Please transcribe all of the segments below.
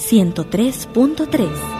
103.3.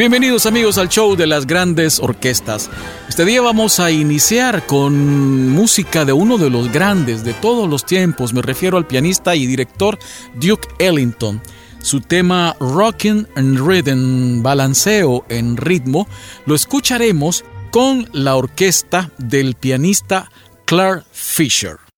Bienvenidos amigos al show de las grandes orquestas. Este día vamos a iniciar con música de uno de los grandes de todos los tiempos. Me refiero al pianista y director Duke Ellington. Su tema Rockin' and Rhythm, balanceo en ritmo, lo escucharemos con la orquesta del pianista Clark Fisher.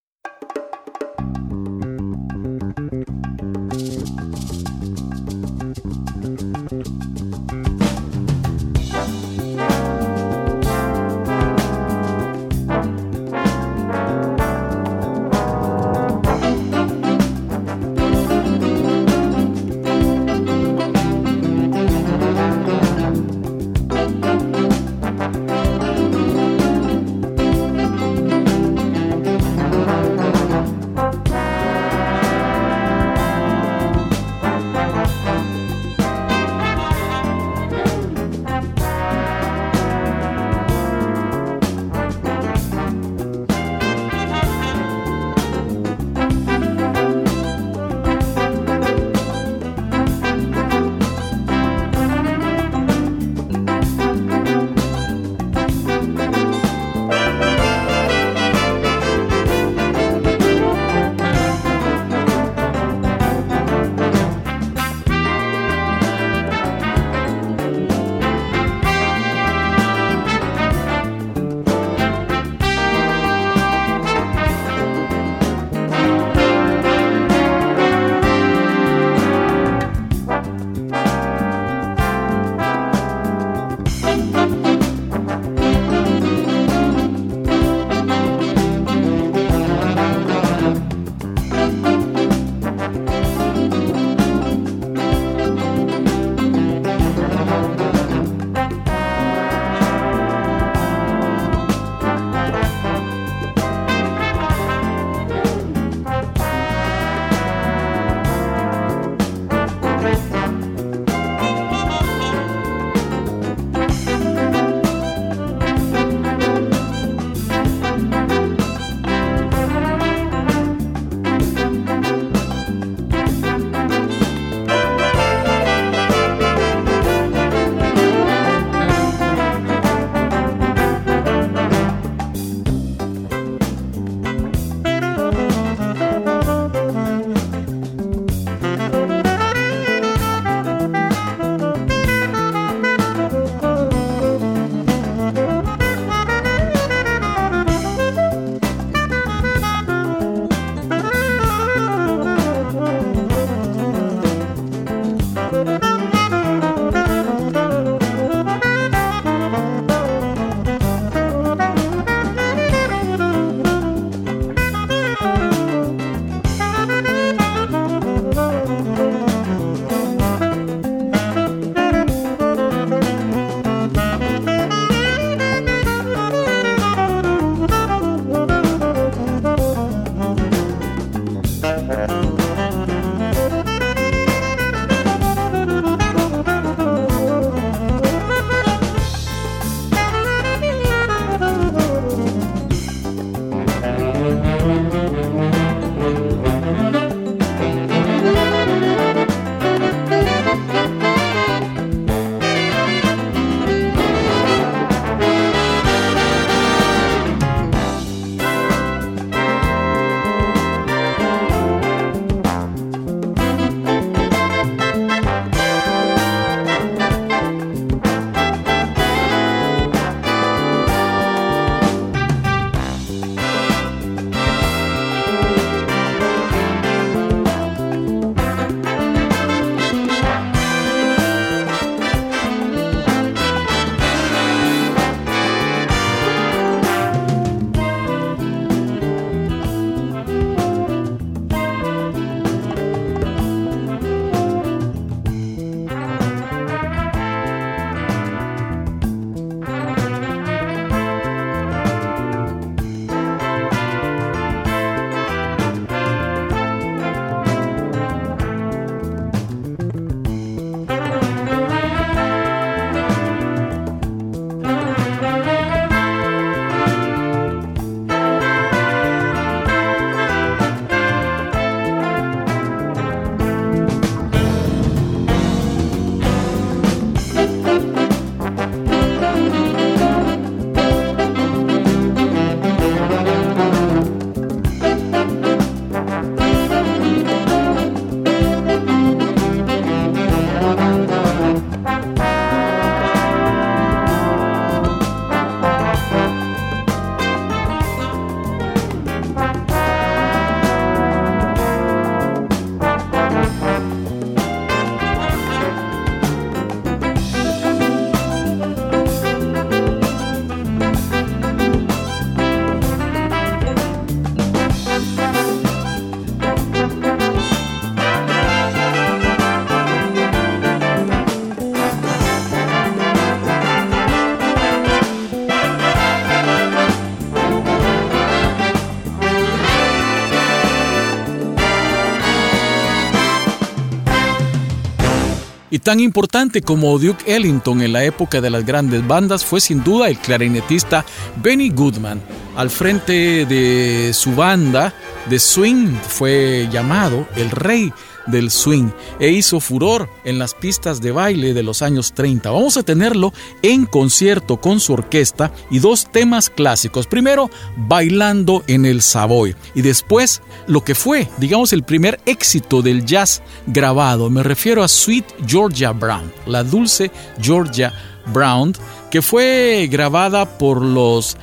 Tan importante como Duke Ellington en la época de las grandes bandas fue sin duda el clarinetista Benny Goodman. Al frente de su banda de swing fue llamado el rey del swing e hizo furor en las pistas de baile de los años 30. Vamos a tenerlo en concierto con su orquesta y dos temas clásicos. Primero, Bailando en el Savoy y después lo que fue, digamos, el primer éxito del jazz grabado. Me refiero a Sweet Georgia Brown, la dulce Georgia Brown, que fue grabada por los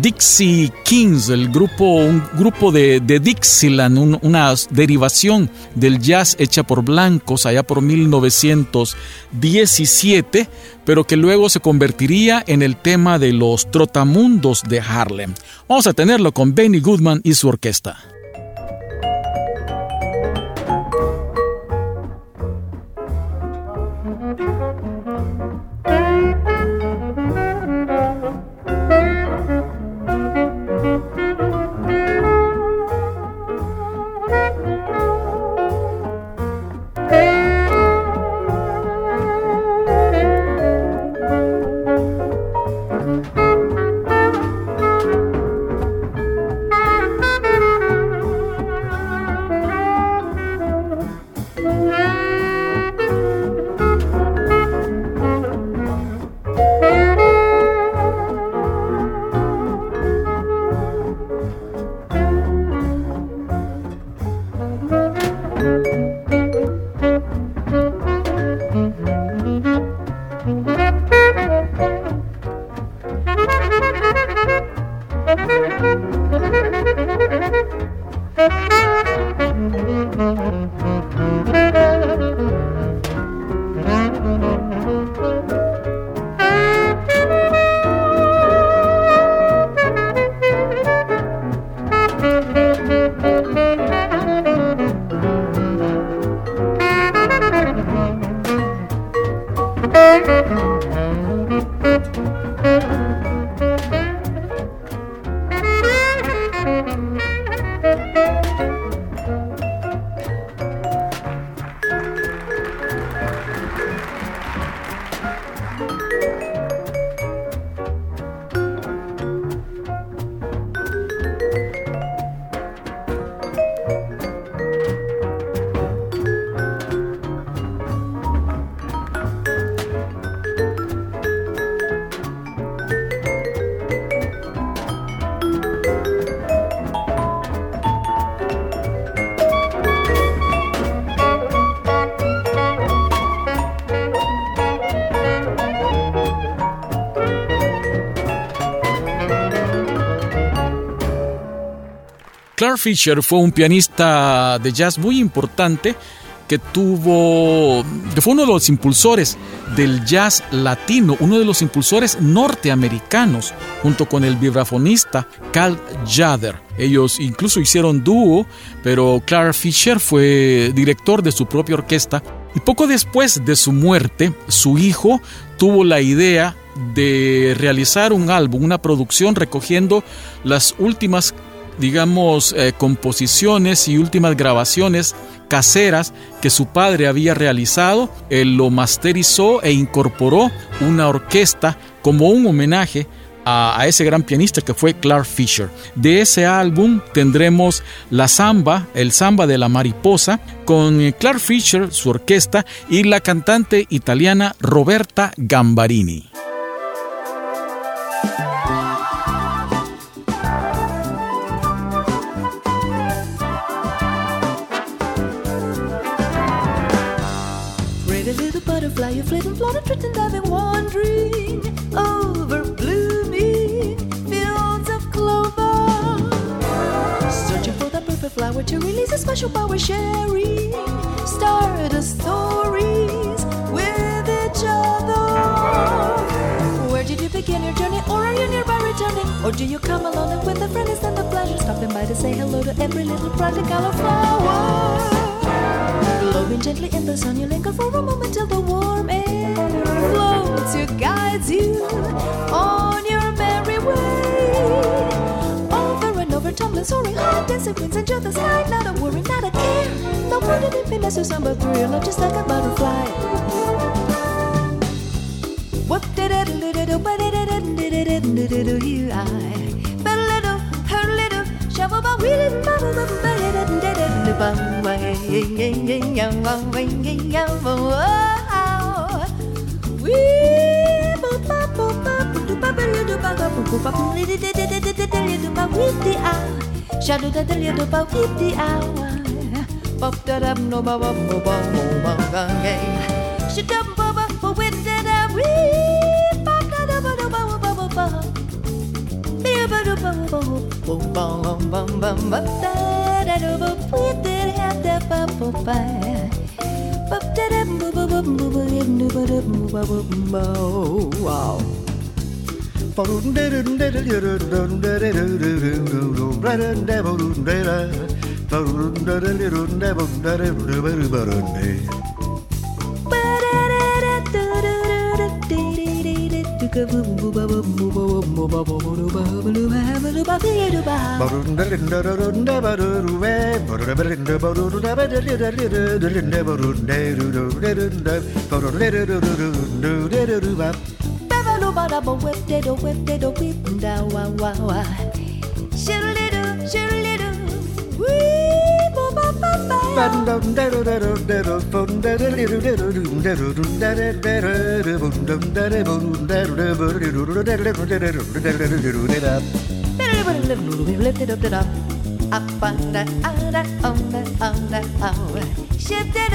Dixie Kings, el grupo, un grupo de, Dixieland, una derivación del jazz hecha por blancos allá por 1917, pero que luego se convertiría en el tema de los trotamundos de Harlem. Vamos a tenerlo con Benny Goodman y su orquesta. Clark Fisher fue un pianista de jazz muy importante que tuvo, que fue uno de los impulsores del jazz latino, uno de los impulsores norteamericanos, junto con el vibrafonista Carl Jader. Ellos incluso hicieron dúo, pero Clark Fisher fue director de su propia orquesta y poco después de su muerte, su hijo tuvo la idea de realizar un álbum, una producción recogiendo las últimas digamos, eh, composiciones y últimas grabaciones caseras que su padre había realizado. Él lo masterizó e incorporó una orquesta como un homenaje a, a, ese gran pianista que fue Clark Fisher. De ese álbum tendremos la samba, el samba de la mariposa, con eh, Clark Fisher, su orquesta, y la cantante italiana Roberta Gambarini. I've been wandering over blooming fields of clover, searching for the perfect flower to release a special power, sharing stardust stories with each other. Where did you begin your journey, or are you nearby returning, or do you come alone and with a friend is then the pleasure stopping by to say hello to every little project flower? Blowing gently in the sun, you linger for a moment till the warm air to guide you on your merry way. Over and over, tumbling, soaring high, dancing winds into the sky. Not a worry, not a care. No wonder happiness or number three, not just like a butterfly. What did it, did it, what did it, did it, did it, did I? Shovel by wheeling, bubble, bubble, bubble, bubble, bubble, bubble, bubble, bubble, bubble, bubble, Shadow da da do ba wip di awa Bop da dum no ba bop mo ba mo ba ga ga Shadum ba ba ba wip da da wip Bop da da ba do ba ba ba ba Be ba do ba ba ba ba ba ba ba ba da da do ba wip da da ba ba ba Wow. Ba ba ba da ba whip da da whip da da whip da wa wa wa Up on the, on the, on the, on the, shifted.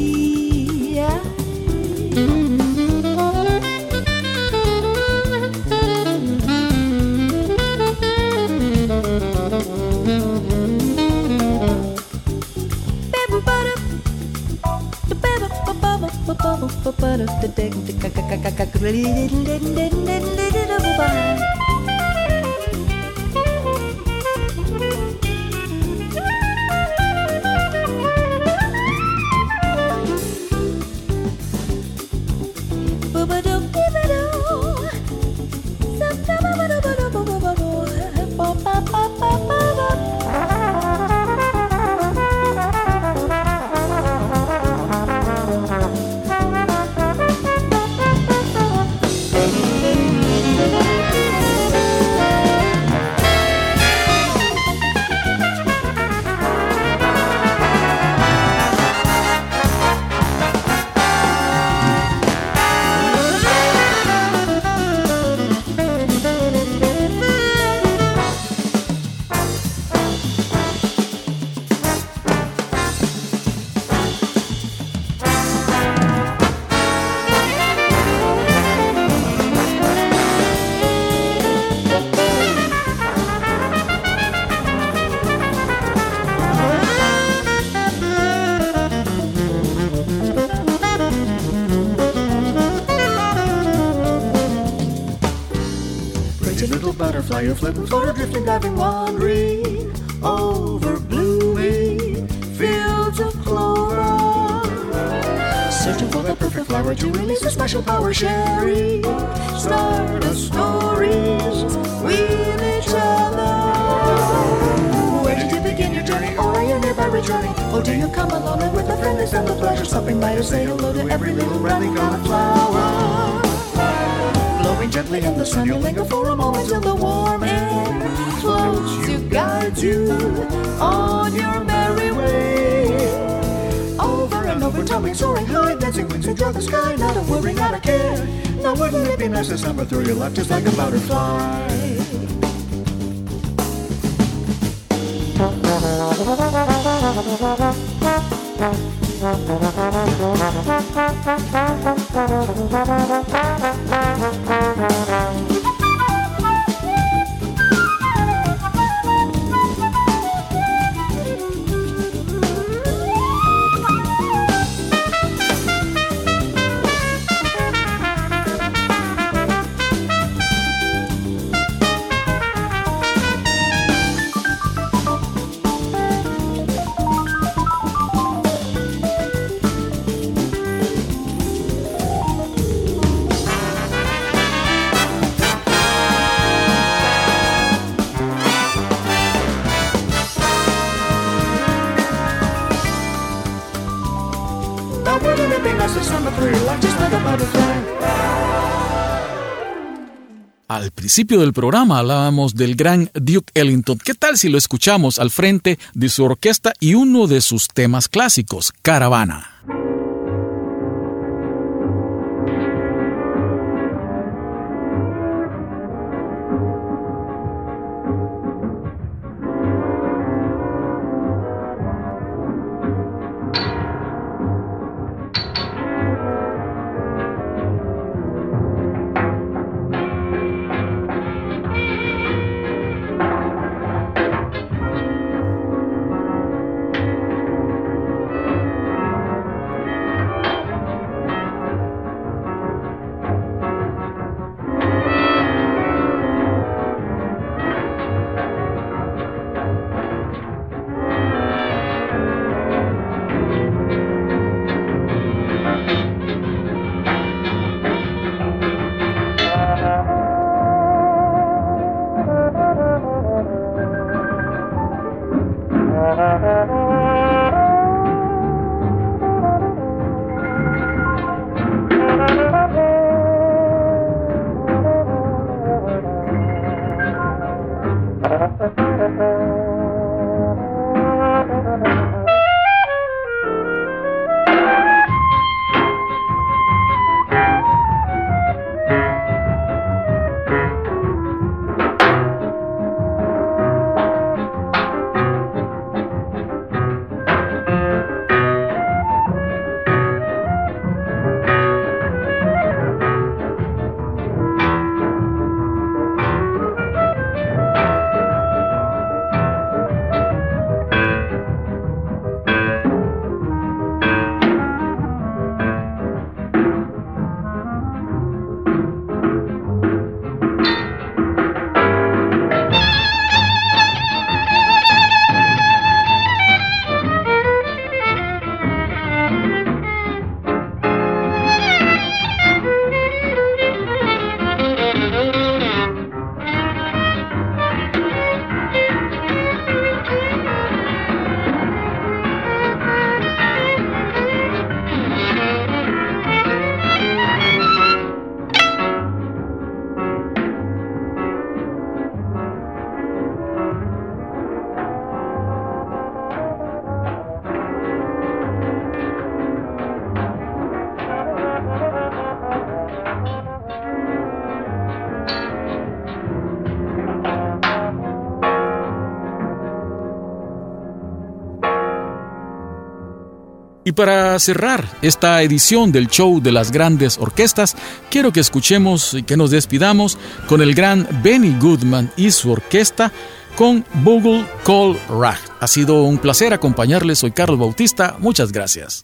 Well, he didn't, didn't, didn't. Flower to release a special power, sharing stardust stories with each other. Where did you begin your journey, or are you nearby returning? Or do you come alone and with the friendlies and the pleasure, stopping by to say hello to every little on flower? blowing gently in the sun. You linger for a moment till the warm air floats you, guides you on your merry way. Tumbling, soaring high, dancing winds who draw the sky. Not a worry, not a care. Now wouldn't it be nice to summer through your life just like a butterfly? Al principio del programa hablábamos del gran Duke Ellington. ¿Qué tal si lo escuchamos al frente de su orquesta y uno de sus temas clásicos, Caravana? Y para cerrar esta edición del show de las grandes orquestas, quiero que escuchemos y que nos despidamos con el gran Benny Goodman y su orquesta con Bogle Call Rag. Ha sido un placer acompañarles, soy Carlos Bautista, muchas gracias.